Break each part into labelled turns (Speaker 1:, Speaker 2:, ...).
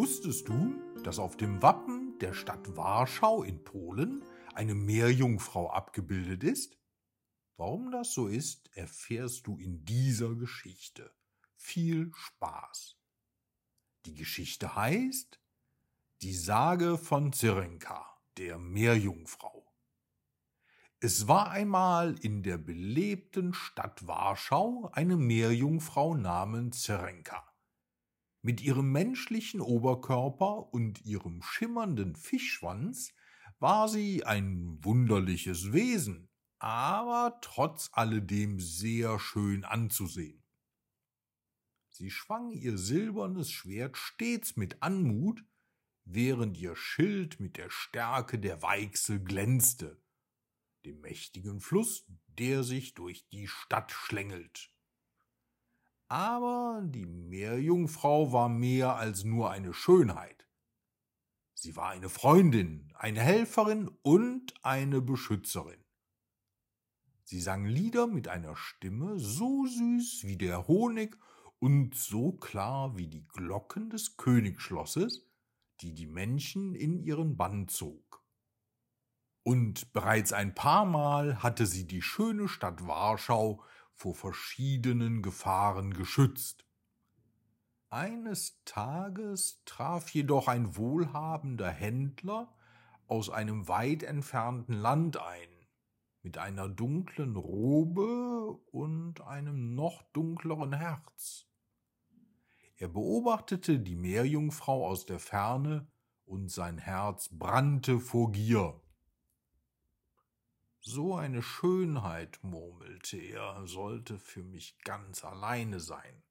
Speaker 1: Wusstest du, dass auf dem Wappen der Stadt Warschau in Polen eine Meerjungfrau abgebildet ist? Warum das so ist, erfährst du in dieser Geschichte. Viel Spaß. Die Geschichte heißt Die Sage von Zirenka, der Meerjungfrau. Es war einmal in der belebten Stadt Warschau eine Meerjungfrau namens Zerenka. Mit ihrem menschlichen Oberkörper und ihrem schimmernden Fischschwanz war sie ein wunderliches Wesen, aber trotz alledem sehr schön anzusehen. Sie schwang ihr silbernes Schwert stets mit Anmut, während ihr Schild mit der Stärke der Weichsel glänzte dem mächtigen Fluss, der sich durch die Stadt schlängelt. Aber die Meerjungfrau war mehr als nur eine Schönheit. Sie war eine Freundin, eine Helferin und eine Beschützerin. Sie sang Lieder mit einer Stimme so süß wie der Honig und so klar wie die Glocken des Königsschlosses, die die Menschen in ihren Bann zog und bereits ein paar Mal hatte sie die schöne Stadt Warschau vor verschiedenen Gefahren geschützt. Eines Tages traf jedoch ein wohlhabender Händler aus einem weit entfernten Land ein, mit einer dunklen Robe und einem noch dunkleren Herz. Er beobachtete die Meerjungfrau aus der Ferne, und sein Herz brannte vor Gier. So eine Schönheit, murmelte er, sollte für mich ganz alleine sein.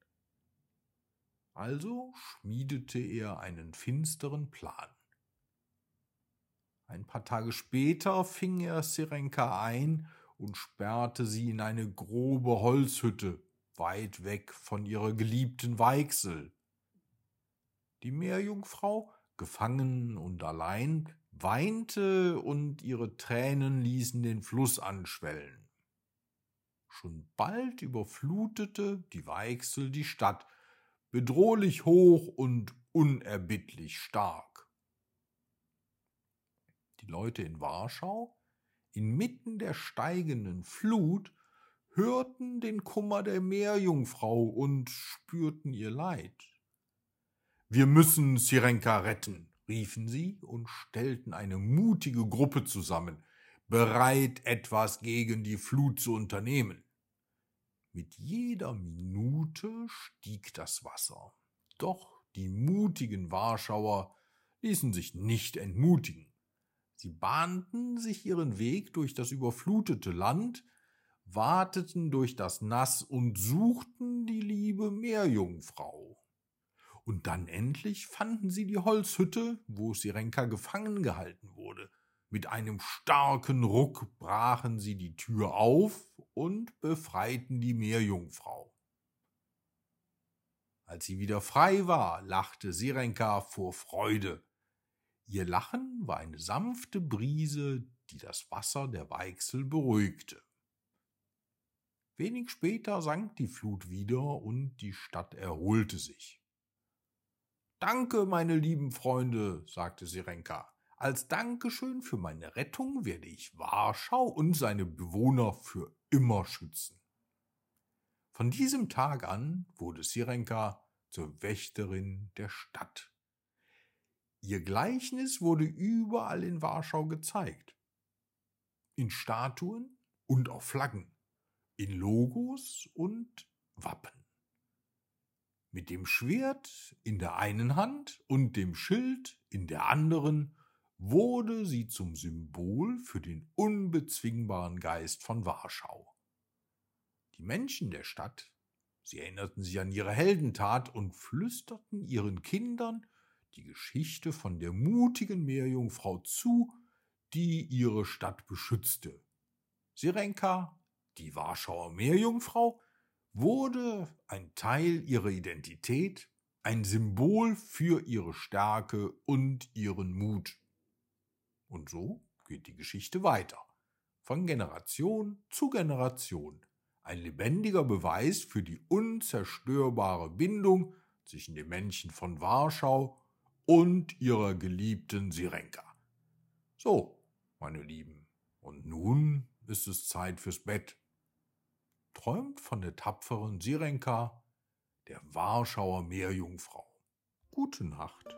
Speaker 1: Also schmiedete er einen finsteren Plan. Ein paar Tage später fing er Sirenka ein und sperrte sie in eine grobe Holzhütte, weit weg von ihrer geliebten Weichsel. Die Meerjungfrau, gefangen und allein, weinte und ihre Tränen ließen den Fluss anschwellen. Schon bald überflutete die Weichsel die Stadt, bedrohlich hoch und unerbittlich stark. Die Leute in Warschau, inmitten der steigenden Flut, hörten den Kummer der Meerjungfrau und spürten ihr Leid. Wir müssen Sirenka retten, riefen sie und stellten eine mutige Gruppe zusammen, bereit etwas gegen die Flut zu unternehmen. Mit jeder Minute stieg das Wasser, doch die mutigen Warschauer ließen sich nicht entmutigen. Sie bahnten sich ihren Weg durch das überflutete Land, wateten durch das Nass und suchten die liebe Meerjungfrau. Und dann endlich fanden sie die Holzhütte, wo Sirenka gefangen gehalten wurde. Mit einem starken Ruck brachen sie die Tür auf und befreiten die Meerjungfrau. Als sie wieder frei war, lachte Sirenka vor Freude. Ihr Lachen war eine sanfte Brise, die das Wasser der Weichsel beruhigte. Wenig später sank die Flut wieder und die Stadt erholte sich. Danke, meine lieben Freunde, sagte Sirenka. Als Dankeschön für meine Rettung werde ich Warschau und seine Bewohner für immer schützen. Von diesem Tag an wurde Sirenka zur Wächterin der Stadt. Ihr Gleichnis wurde überall in Warschau gezeigt. In Statuen und auf Flaggen, in Logos und Wappen mit dem Schwert in der einen Hand und dem Schild in der anderen wurde sie zum Symbol für den unbezwingbaren Geist von Warschau. Die Menschen der Stadt, sie erinnerten sich an ihre Heldentat und flüsterten ihren Kindern die Geschichte von der mutigen Meerjungfrau zu, die ihre Stadt beschützte. Sirenka, die Warschauer Meerjungfrau, wurde ein Teil ihrer Identität, ein Symbol für ihre Stärke und ihren Mut. Und so geht die Geschichte weiter, von Generation zu Generation, ein lebendiger Beweis für die unzerstörbare Bindung zwischen den Menschen von Warschau und ihrer geliebten Sirenka. So, meine Lieben, und nun ist es Zeit fürs Bett. Träumt von der tapferen Sirenka, der Warschauer Meerjungfrau. Gute Nacht.